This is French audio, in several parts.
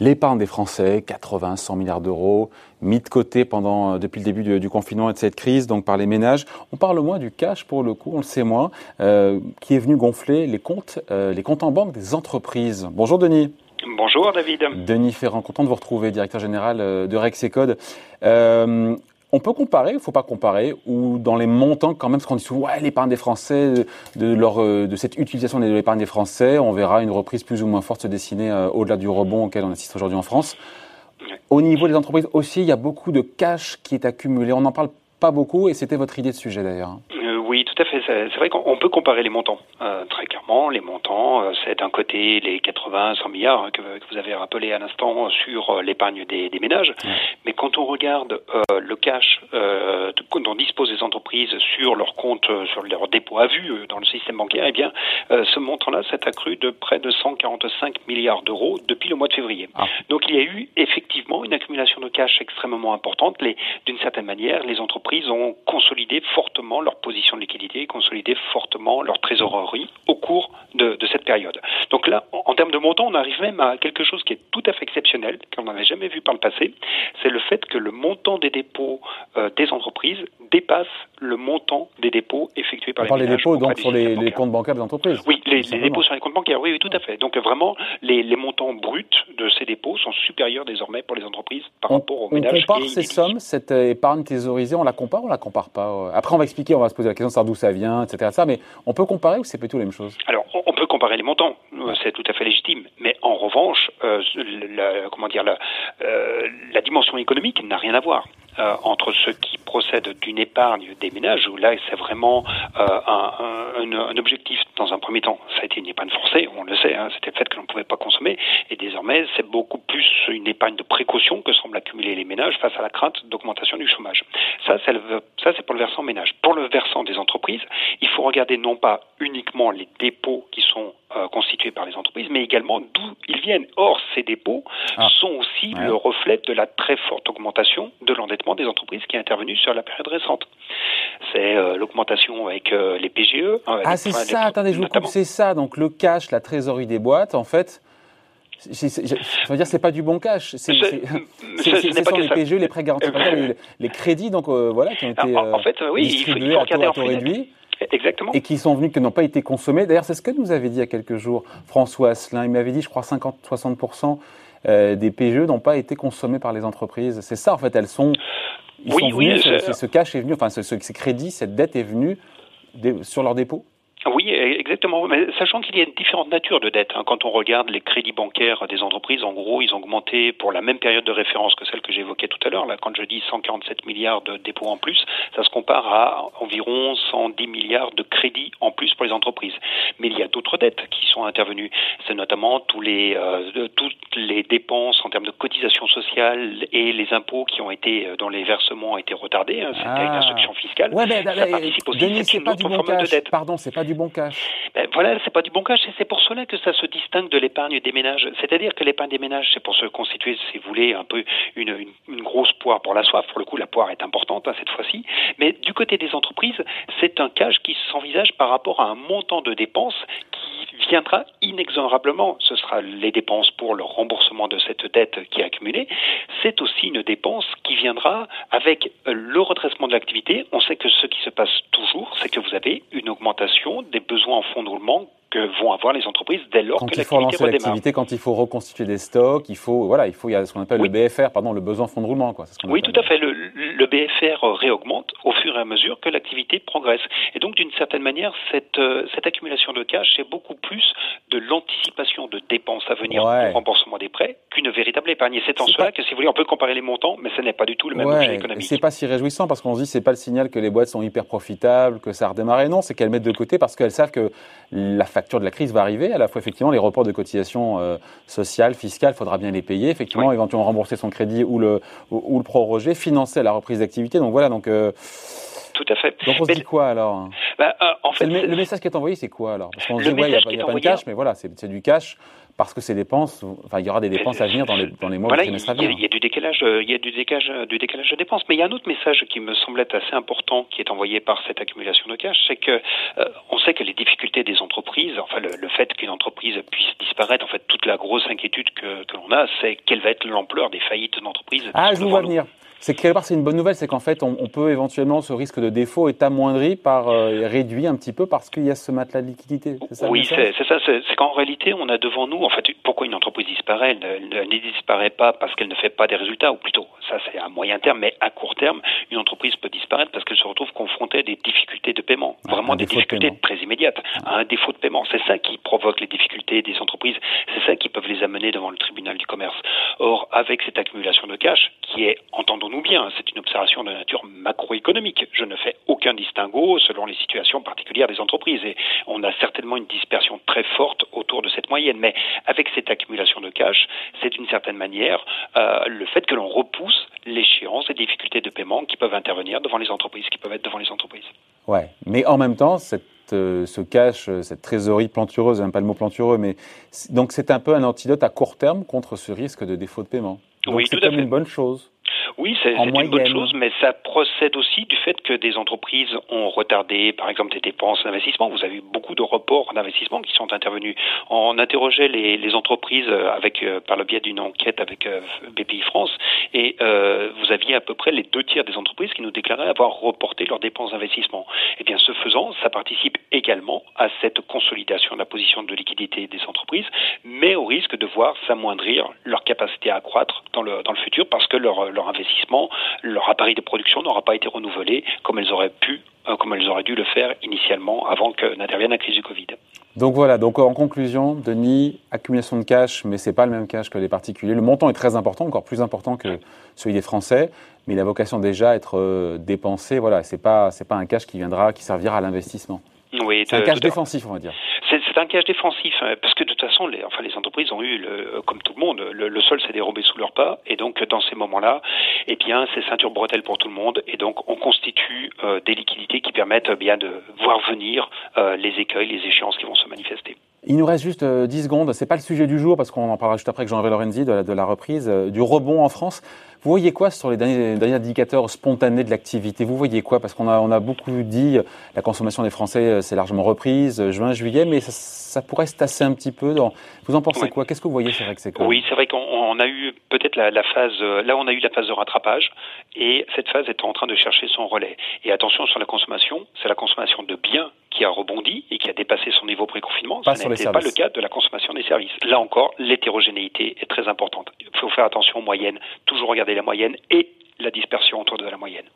L'épargne des Français, 80, 100 milliards d'euros, mis de côté pendant, euh, depuis le début du, confinement et de cette crise, donc par les ménages. On parle moins du cash pour le coup, on le sait moins, euh, qui est venu gonfler les comptes, euh, les comptes en banque des entreprises. Bonjour Denis. Bonjour David. Denis Ferrand, content de vous retrouver, directeur général de Rex et Code. Euh, on peut comparer, il faut pas comparer, ou dans les montants quand même, parce qu'on dit souvent, ouais, l'épargne des Français, de, leur, euh, de cette utilisation de l'épargne des Français, on verra une reprise plus ou moins forte se dessiner euh, au-delà du rebond auquel on assiste aujourd'hui en France. Au niveau des entreprises aussi, il y a beaucoup de cash qui est accumulé. On n'en parle pas beaucoup, et c'était votre idée de sujet d'ailleurs. Oui, tout à fait. C'est vrai qu'on peut comparer les montants. Euh, très clairement, les montants, euh, c'est d'un côté les 80, 100 milliards hein, que, vous avez rappelé à l'instant sur euh, l'épargne des, ménages. Mais quand on regarde le cash dont disposent les entreprises sur leur compte, sur leur dépôt à vue dans le système bancaire, eh bien, ce montant-là s'est accru de près de 145 milliards d'euros depuis le mois de février. Ah. Donc il y a eu effectivement une accumulation de cash extrêmement importante. D'une certaine manière, les entreprises ont consolidé fortement leur position liquidité et consolider fortement leur trésorerie au cours de, cette période. Donc là, en, termes de montant, on arrive même à quelque chose qui est tout à fait exceptionnel, qu'on n'avait jamais vu par le passé, c'est le fait que le montant des dépôts euh, des entreprises dépasse le montant des dépôts effectués par on les parle des dépôts donc sur les, comptes bancaires des entreprises Oui, les, dépôts sur les comptes bancaires, oui, oui tout à fait. Donc vraiment, les, montants bruts de ces dépôts sont supérieurs désormais pour les entreprises par rapport aux ménages. On compare ces sommes, cette euh, épargne thésaurisée, on la compare ou on la compare pas euh? Après, on va expliquer, on va se poser la question d'où ça vient, etc. Ça, mais on peut comparer ou c'est plutôt la même chose? Alors, on peut comparer les montants, euh, c'est tout à fait légitime. Mais en revanche, euh, la, comment dire, la, euh, la dimension économique n'a rien à voir. Entre ceux qui procèdent d'une épargne des ménages, où là c'est vraiment un, un, objectif dans un premier temps. Ça a été une épargne forcée, on le sait, hein, c'était le fait que l'on ne pouvait pas consommer, et désormais c'est beaucoup plus une épargne de précaution que semblent accumuler les ménages face à la crainte d'augmentation du chômage. Ça, c'est pour le versant ménage. Pour le versant des entreprises, il faut regarder non pas uniquement les dépôts qui sont euh, constitués par les entreprises, mais également d'où ils viennent. Or, ces dépôts ah. sont aussi le reflet de la très forte augmentation de l'endettement des entreprises qui est intervenue sur la période récente. C'est euh, l'augmentation avec euh, les PGE. Hein, ah, c'est ça, attendez, je vous coupe, c'est ça. Donc le cash, la trésorerie des boîtes, en fait, je veux dire, c'est pas du bon cash. C'est les PGE, les prêts garantis les, les, crédits, donc voilà, qui ont été en, fait, oui, distribués il faut, à taux réduit. Exactement. Et qui sont venus, qui n'ont pas été consommés. D'ailleurs, c'est ce que nous avait dit il y a quelques jours François Asselin. Il m'avait dit, je crois, 50-60% euh, des PGE n'ont pas été consommés par les entreprises. C'est ça, en fait, elles sont. Ils oui, sont venus, oui, ce, ce, cash est venu, enfin, ce, ce, crédit, cette dette est venue sur leur dépôt oui, exactement. Mais sachant qu'il y a différentes natures de dettes. Hein. Quand on regarde les crédits bancaires des entreprises, en gros, ils ont augmenté pour la même période de référence que celle que j'évoquais tout à l'heure. Là, quand je dis 147 milliards de dépôts en plus, ça se compare à environ 110 milliards de crédits en plus pour les entreprises. Mais il y a d'autres dettes qui sont intervenues. C'est notamment tous les, euh, toutes les dépenses en termes de cotisations sociales et les impôts qui ont été, euh, dont les versements ont été retardés. Hein. C'était une ah. instruction fiscale. Ouais, mais, ça participe aussi. Denis, c'est pas du. Pardon, c'est pas bon. Ben, voilà, c'est pas du bon cash et c'est pour cela que ça se distingue de l'épargne des ménages. C'est-à-dire que l'épargne des ménages, c'est pour se constituer, si vous voulez, un peu une, grosse poire pour la soif. Pour le coup, la poire est importante hein, cette fois-ci. Mais du côté des entreprises, c'est un cash qui s'envisage par rapport à un montant de dépenses viendra inexorablement. Ce sera les dépenses pour le remboursement de cette dette qui est accumulée. C'est aussi une dépense qui viendra avec le redressement de l'activité. On sait que ce qui se passe toujours, c'est que vous avez une augmentation des besoins en fonds de roulement que vont avoir les entreprises dès lors quand que l'activité redémarre. Quand il faut lancer l'activité, quand il faut reconstituer des stocks, il faut voilà, il faut il y a ce qu'on appelle le BFR, pardon, le besoin fonds de roulement quoi. oui, tout à fait. Le, le, BFR réaugmente au fur et à mesure que l'activité progresse. Et donc d'une certaine manière, cette euh, cette accumulation de cash, c'est beaucoup plus de l'anticipation de dépenses à venir ouais. remboursement des prêts qu'une véritable épargne. Et c'est en cela que si vous voulez, on peut comparer les montants, mais ce n'est pas du tout le même objet économique. C'est pas si réjouissant parce qu'on se dit c'est pas le signal que les boîtes sont hyper profitables, que ça a redémarré. Non, c'est qu'elles mettent de côté parce qu'elles savent que la facture de la crise va arriver. À la fois, effectivement, les reports de cotisations euh, sociales, fiscales, il faudra bien les payer. Effectivement, éventuellement rembourser son crédit ou le, ou, le proroger, financer la reprise d'activité. Donc voilà, donc. Euh, tout à fait. Donc on se dit quoi alors? Bah, en fait, le, message qui est envoyé, c'est quoi alors? Parce qu'on dit, ouais, il n'y a, pas de cash, mais voilà, c'est du cash parce que ces dépenses, enfin, il y aura des dépenses à venir dans les, dans les mois voilà, à venir. Il y a du décalage, il y a du décalage, du décalage de dépenses. Mais il y a un autre message qui me semble être assez important qui est envoyé par cette accumulation de cash, c'est que on sait que les difficultés des entreprises, enfin le, fait qu'une entreprise puisse disparaître, en fait toute la grosse inquiétude que, que l'on a, c'est quelle va être l'ampleur des faillites d'entreprises. Ah, je vous vois venir. C'est quelque part c'est une bonne nouvelle, c'est qu'en fait on, peut éventuellement ce risque de défaut est amoindri par euh, réduit un petit peu parce qu'il y a ce matelas de liquidité. Ça, oui, c'est ça. C'est qu'en réalité on a devant nous, en fait, pourquoi une entreprise disparaît? Elle ne, ne disparaît pas parce qu'elle ne fait pas des résultats, ou plutôt ça c'est à moyen terme, mais à court terme, une entreprise peut disparaître parce qu'elle se retrouve confrontée à des difficultés de paiement, vraiment des difficultés très immédiates, à un défaut de paiement. C'est ça qui provoque les difficultés des entreprises, c'est ça qui peuvent les amener devant le tribunal du commerce. Or, avec cette accumulation de cash, qui est, entendons-nous bien, c'est une observation de nature macroéconomique. Je ne fais aucun distinguo selon les situations particulières des entreprises et on a certainement une dispersion très forte autour de cette moyenne. Mais avec cette accumulation de cash, c'est d'une certaine manière euh, le fait que l'on repousse l'échéance et difficultés de paiement qui peuvent intervenir devant les entreprises, qui peuvent être devant les entreprises. Ouais, mais en même temps, cette euh, ce cash, euh, cette trésorerie plantureuse, j'aime pas le mot plantureux, mais donc c'est un peu un antidote à court terme contre ce risque de défaut de paiement. Donc oui, c'est comme une bonne chose. Oui, c'est une bonne chose, mais ça procède aussi du fait que des entreprises ont retardé, par exemple, des dépenses d'investissement. Vous avez eu beaucoup de reports d'investissement qui sont intervenus. On interrogeait les, les entreprises euh, avec, euh, par le biais d'une enquête avec euh, BPI France, et euh, vous aviez à peu près les deux tiers des entreprises qui nous déclaraient avoir reporté leurs dépenses d'investissement. Eh bien, ce faisant, ça participe également à cette consolidation de la position de liquidité des entreprises, mais au risque de voir s'amoindrir leur capacité à accroître dans le, dans le futur parce que leur, leur investissement, leur appareil de production n'aura pas été renouvelé comme elles auraient pu, euh, comme elles auraient dû le faire initialement avant que n'intervienne la crise du Covid. Donc voilà, donc en conclusion, Denis, accumulation de cash, mais c'est pas le même cash que les particuliers. Le montant est très important, encore plus important que celui des Français, mais il a vocation déjà à être euh, dépensé. Voilà, c'est pas c'est pas un cash qui viendra, qui servira à l'investissement. Oui, c'est un cash défensif, on va dire. C'est un cash défensif, hein, parce que de toute façon, les, enfin, les entreprises ont eu, le, comme tout le monde, le, sol s'est dérobé sous leurs pas, et donc dans ces moments-là, eh bien, c'est ceinture bretelle pour tout le monde, et donc on constitue euh, des liquidités qui permettent bien de voir venir euh, les écueils, les échéances qui vont se manifester. Il nous reste juste 10 euh, secondes. C'est pas le sujet du jour parce qu'on en parlera juste après avec Jean-Hervé Lorenzi de, de la, reprise du rebond en France. Vous voyez quoi sur les derniers, derniers indicateurs spontanés de l'activité? Vous voyez quoi? Parce qu'on a, on a beaucoup dit la consommation des Français s'est largement reprise juin, juillet, mais ça, ça, pourrait se tasser un petit peu. Dans... Vous en pensez quoi? Qu'est-ce que vous voyez chez Rexecom? Oui, c'est vrai qu'on a eu peut-être la, la, phase. Là, on a eu la phase de rattrapage et cette phase est en train de chercher son relais. Et attention sur la consommation, c'est la consommation de biens qui a rebondi et qui a dépassé son niveau pré-confinement. Ce n'était pas le cas de la consommation des services. Là encore, l'hétérogénéité est très importante. Il faut faire attention aux moyennes, toujours regarder la moyenne et la dispersion autour de la moyenne.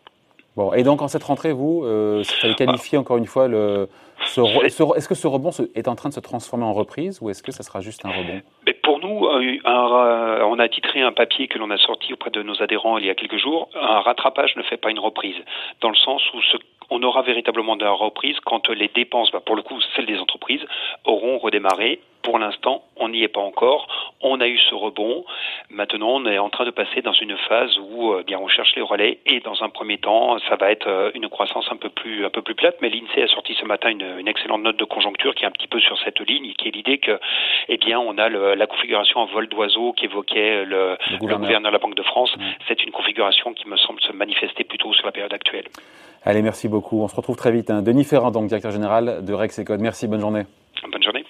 Bon, et donc en cette rentrée, vous, euh, fallait qualifier encore une fois le. Est-ce que ce rebond est en train de se transformer en reprise ou est-ce que ça sera juste un rebond? Mais Pour nous, un, on a titré un papier que l'on a sorti auprès de nos adhérents il y a quelques jours. Un rattrapage ne fait pas une reprise, dans le sens où ce on aura véritablement de la reprise quand les dépenses, bah, pour le coup celles des entreprises, auront redémarré. Pour l'instant, on n'y est pas encore. On a eu ce rebond. Maintenant, on est en train de passer dans une phase où euh, bien on cherche les relais et dans un premier temps, ça va être euh, une croissance un peu plus un peu plus plate. Mais l'Insee a sorti ce matin une, une, excellente note de conjoncture qui est un petit peu sur cette ligne, qui est l'idée que, eh bien, on a le, la configuration en vol d'oiseau qu'évoquait le, le, gouverneur. de la Banque de France. Mmh. C'est une configuration qui me semble se manifester plutôt sur la période actuelle. Allez, merci beaucoup. On se retrouve très vite. Hein. Denis Ferrand, donc directeur général de Rex Code. Merci, bonne journée. Bonne journée.